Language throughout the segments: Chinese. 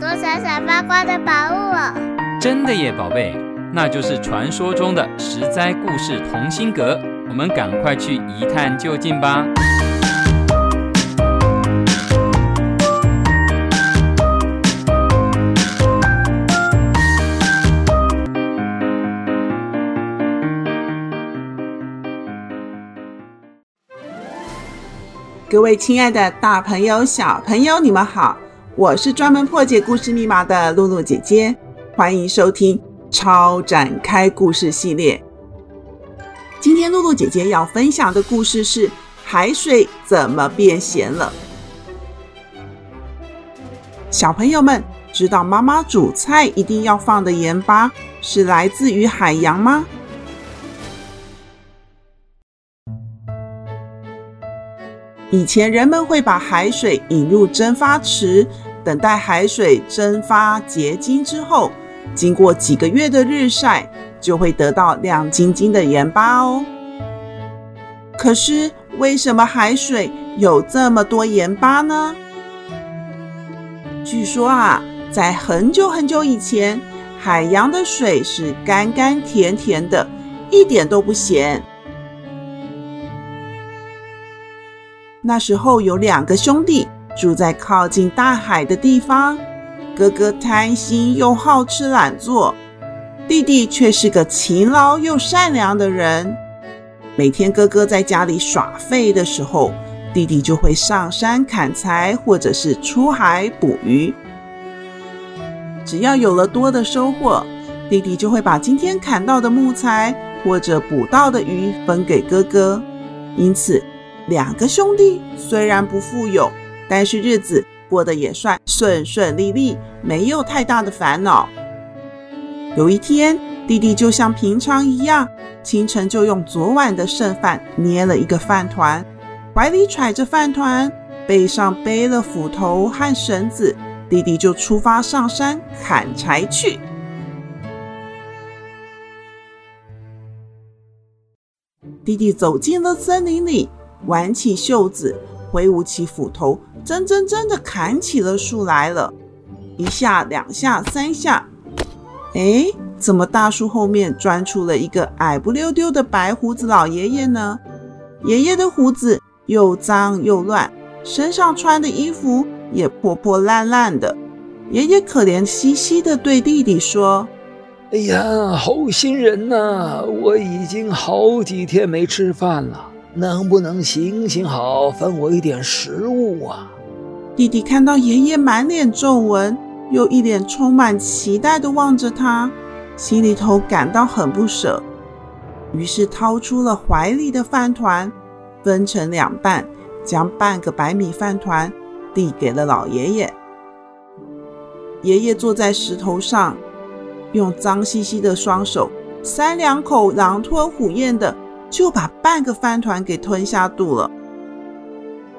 多闪闪发光的宝物哦！真的耶，宝贝，那就是传说中的十灾故事同心阁。我们赶快去一探究竟吧！各位亲爱的大朋友、小朋友，你们好！我是专门破解故事密码的露露姐姐，欢迎收听超展开故事系列。今天露露姐姐要分享的故事是海水怎么变咸了。小朋友们知道妈妈煮菜一定要放的盐巴是来自于海洋吗？以前人们会把海水引入蒸发池，等待海水蒸发结晶之后，经过几个月的日晒，就会得到亮晶晶的盐巴哦。可是，为什么海水有这么多盐巴呢？据说啊，在很久很久以前，海洋的水是甘甘甜甜的，一点都不咸。那时候有两个兄弟住在靠近大海的地方，哥哥贪心又好吃懒做，弟弟却是个勤劳又善良的人。每天哥哥在家里耍废的时候，弟弟就会上山砍柴，或者是出海捕鱼。只要有了多的收获，弟弟就会把今天砍到的木材或者捕到的鱼分给哥哥，因此。两个兄弟虽然不富有，但是日子过得也算顺顺利利，没有太大的烦恼。有一天，弟弟就像平常一样，清晨就用昨晚的剩饭捏了一个饭团，怀里揣着饭团，背上背了斧头和绳子，弟弟就出发上山砍柴去。弟弟走进了森林里。挽起袖子，挥舞起斧头，真真真的砍起了树来了。一下，两下，三下，哎，怎么大树后面钻出了一个矮不溜丢的白胡子老爷爷呢？爷爷的胡子又脏又乱，身上穿的衣服也破破烂烂的。爷爷可怜兮兮地对弟弟说：“哎呀，好心人呐，我已经好几天没吃饭了。”能不能行行好，分我一点食物啊？弟弟看到爷爷满脸皱纹，又一脸充满期待地望着他，心里头感到很不舍，于是掏出了怀里的饭团，分成两半，将半个白米饭团递给了老爷爷。爷爷坐在石头上，用脏兮兮的双手，三两口狼吞虎咽的。就把半个饭团给吞下肚了，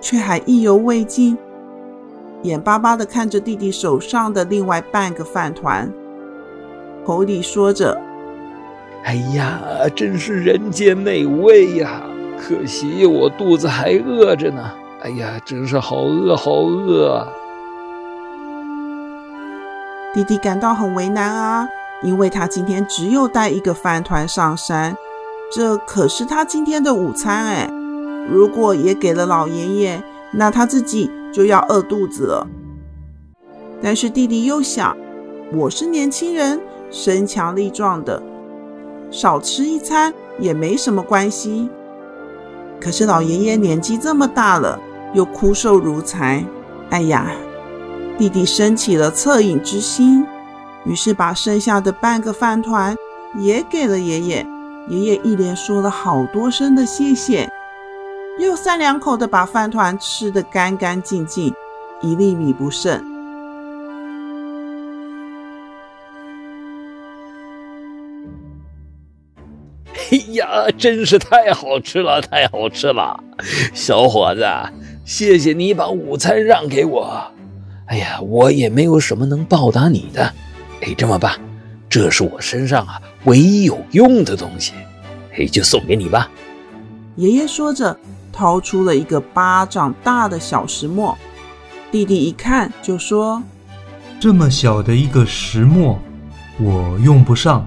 却还意犹未尽，眼巴巴的看着弟弟手上的另外半个饭团，口里说着：“哎呀，真是人间美味呀！可惜我肚子还饿着呢。哎呀，真是好饿，好饿啊！”弟弟感到很为难啊，因为他今天只有带一个饭团上山。这可是他今天的午餐哎！如果也给了老爷爷，那他自己就要饿肚子了。但是弟弟又想，我是年轻人，身强力壮的，少吃一餐也没什么关系。可是老爷爷年纪这么大了，又枯瘦如柴，哎呀，弟弟生起了恻隐之心，于是把剩下的半个饭团也给了爷爷。爷爷一连说了好多声的谢谢，又三两口的把饭团吃得干干净净，一粒米不剩。哎呀，真是太好吃了，太好吃了！小伙子，谢谢你把午餐让给我。哎呀，我也没有什么能报答你的。哎，这么办？这是我身上啊唯一有用的东西，嘿，就送给你吧。爷爷说着，掏出了一个巴掌大的小石磨。弟弟一看就说：“这么小的一个石磨，我用不上，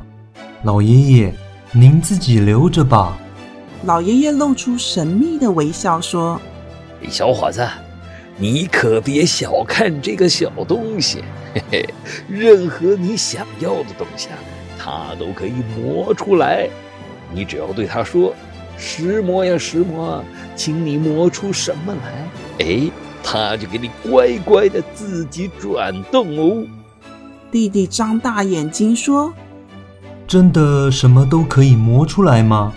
老爷爷，您自己留着吧。”老爷爷露出神秘的微笑说：“小伙子，你可别小看这个小东西，嘿嘿，任何你想要的东西啊，它都可以磨出来。你只要对它说：‘石磨呀，石磨，请你磨出什么来？’哎，它就给你乖乖的自己转动哦。”弟弟张大眼睛说：“真的什么都可以磨出来吗？”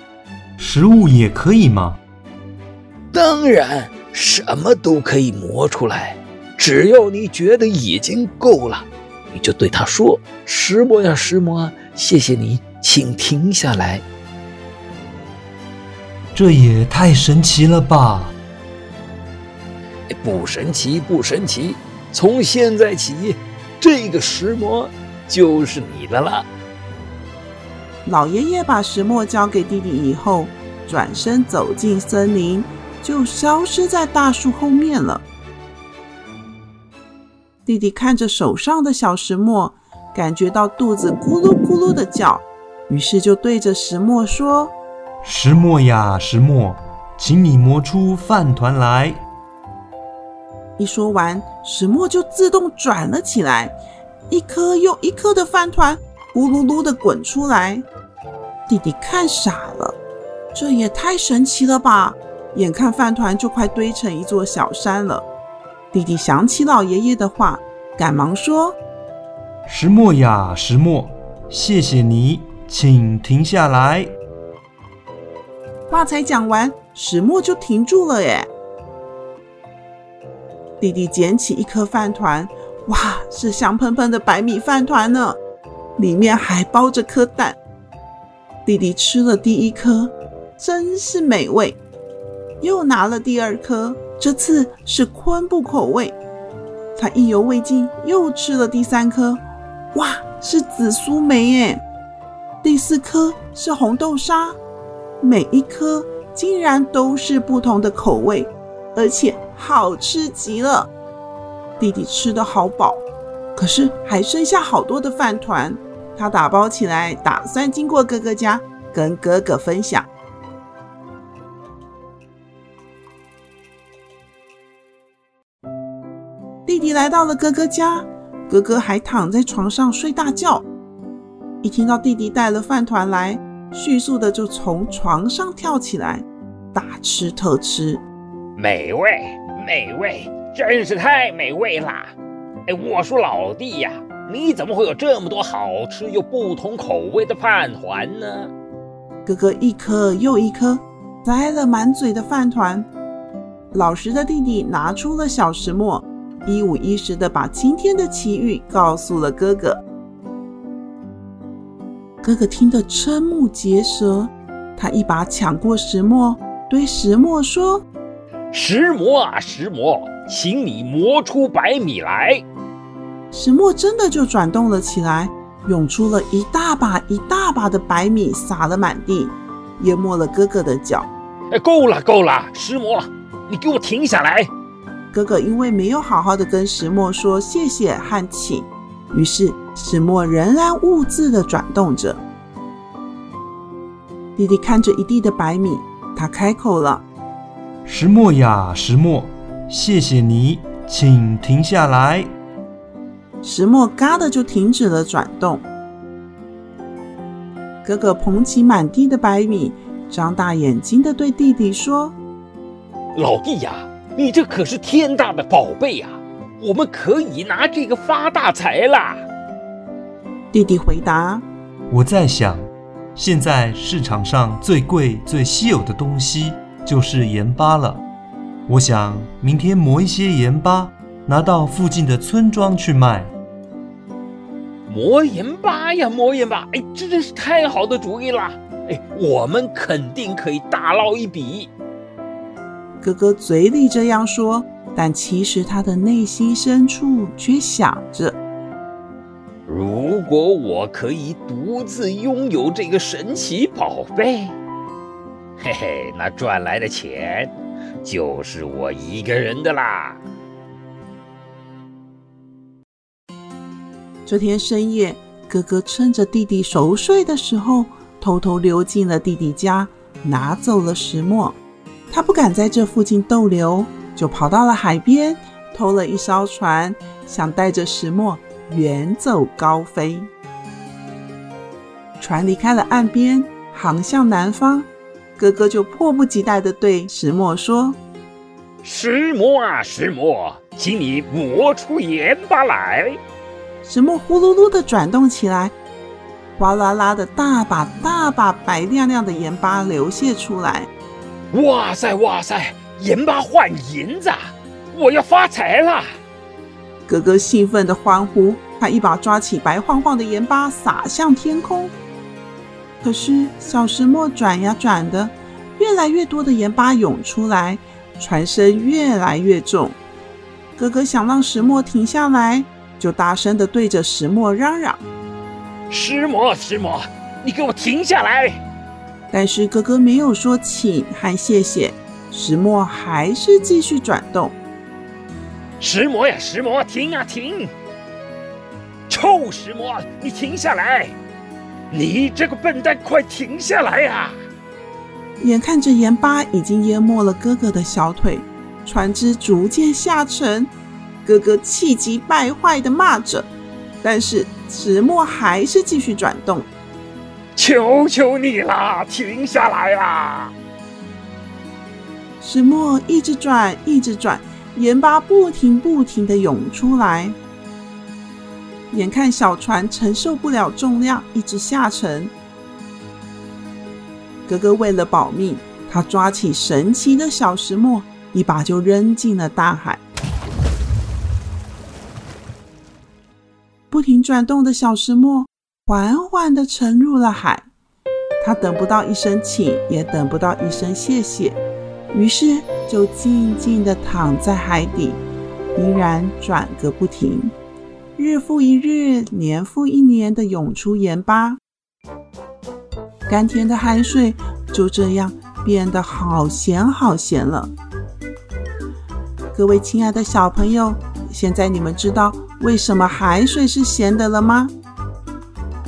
食物也可以吗？当然，什么都可以磨出来，只要你觉得已经够了，你就对他说：“石磨呀，石磨，谢谢你，请停下来。”这也太神奇了吧！不神奇，不神奇，从现在起，这个石磨就是你的了。老爷爷把石磨交给弟弟以后，转身走进森林，就消失在大树后面了。弟弟看着手上的小石磨，感觉到肚子咕噜咕噜的叫，于是就对着石磨说：“石磨呀，石磨，请你磨出饭团来。”一说完，石磨就自动转了起来，一颗又一颗的饭团咕噜噜的滚出来。弟弟看傻了，这也太神奇了吧！眼看饭团就快堆成一座小山了。弟弟想起老爷爷的话，赶忙说：“石墨呀，石墨，谢谢你，请停下来。”话才讲完，石墨就停住了。耶！弟弟捡起一颗饭团，哇，是香喷喷的白米饭团呢，里面还包着颗蛋。弟弟吃了第一颗，真是美味。又拿了第二颗，这次是昆布口味。他意犹未尽，又吃了第三颗，哇，是紫苏梅耶！第四颗是红豆沙，每一颗竟然都是不同的口味，而且好吃极了。弟弟吃得好饱，可是还剩下好多的饭团。他打包起来，打算经过哥哥家跟哥哥分享。来到了哥哥家，哥哥还躺在床上睡大觉。一听到弟弟带了饭团来，迅速的就从床上跳起来，大吃特吃。美味，美味，真是太美味啦！哎，我说老弟呀。你怎么会有这么多好吃又不同口味的饭团呢？哥哥一颗又一颗塞了满嘴的饭团。老实的弟弟拿出了小石磨，一五一十的把今天的奇遇告诉了哥哥。哥哥听得瞠目结舌，他一把抢过石磨，对石磨说：“石磨啊，石磨，请你磨出白米来。”石磨真的就转动了起来，涌出了一大把一大把的白米，撒了满地，淹没了哥哥的脚。哎，够了够了，石磨，你给我停下来！哥哥因为没有好好的跟石墨说谢谢和请，于是石墨仍然兀自的转动着。弟弟看着一地的白米，他开口了：“石墨呀，石墨，谢谢你，请停下来。”石墨嘎的就停止了转动。哥哥捧起满地的白米，张大眼睛的对弟弟说：“老弟呀，你这可是天大的宝贝呀，我们可以拿这个发大财啦。”弟弟回答：“我在想，现在市场上最贵、最稀有的东西就是盐巴了。我想明天磨一些盐巴，拿到附近的村庄去卖。”磨盐巴呀，磨盐巴！哎，这真是太好的主意啦！哎，我们肯定可以大捞一笔。哥哥嘴里这样说，但其实他的内心深处却想着：如果我可以独自拥有这个神奇宝贝，嘿嘿，那赚来的钱就是我一个人的啦。这天深夜，哥哥趁着弟弟熟睡的时候，偷偷溜进了弟弟家，拿走了石墨。他不敢在这附近逗留，就跑到了海边，偷了一艘船，想带着石墨远走高飞。船离开了岸边，航向南方，哥哥就迫不及待地对石墨说：“石墨啊，石墨，请你磨出盐巴来。”石墨呼噜噜地转动起来，哗啦啦的大把大把白亮亮的盐巴流泻出来。哇塞哇塞，盐巴换银子，我要发财了！哥哥兴奋地欢呼，他一把抓起白晃晃的盐巴撒向天空。可是小石磨转呀转的，越来越多的盐巴涌出来，船身越来越重。哥哥想让石磨停下来。就大声地对着石磨嚷嚷：“石磨，石磨，你给我停下来！”但是哥哥没有说请和谢谢，石墨还是继续转动。石磨呀，石磨，停啊停！臭石磨，你停下来！你这个笨蛋，快停下来呀！眼看着盐巴已经淹没了哥哥的小腿，船只逐渐下沉。哥哥气急败坏地骂着，但是石墨还是继续转动。求求你了，停下来啦！石墨一直转，一直转，盐巴不停不停的涌出来。眼看小船承受不了重量，一直下沉。哥哥为了保命，他抓起神奇的小石墨，一把就扔进了大海。不停转动的小石墨缓缓地沉入了海，他等不到一声请，也等不到一声谢谢，于是就静静地躺在海底，依然转个不停。日复一日，年复一年地涌出盐巴，甘甜的海水就这样变得好咸好咸了。各位亲爱的小朋友，现在你们知道为什么海水是咸的了吗？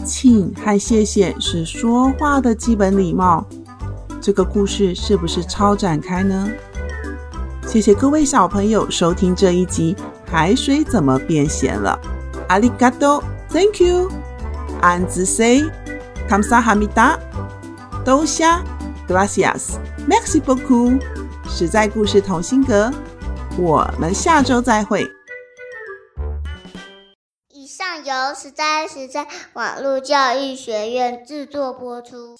请和谢谢是说话的基本礼貌。这个故事是不是超展开呢？谢谢各位小朋友收听这一集《海水怎么变咸了》。阿里嘎多，Thank you，And say，Kamsa Hamida，豆虾，Gracias，Maxiboku，实在故事童心阁，我们下周再会。由实在实在网络教育学院制作播出。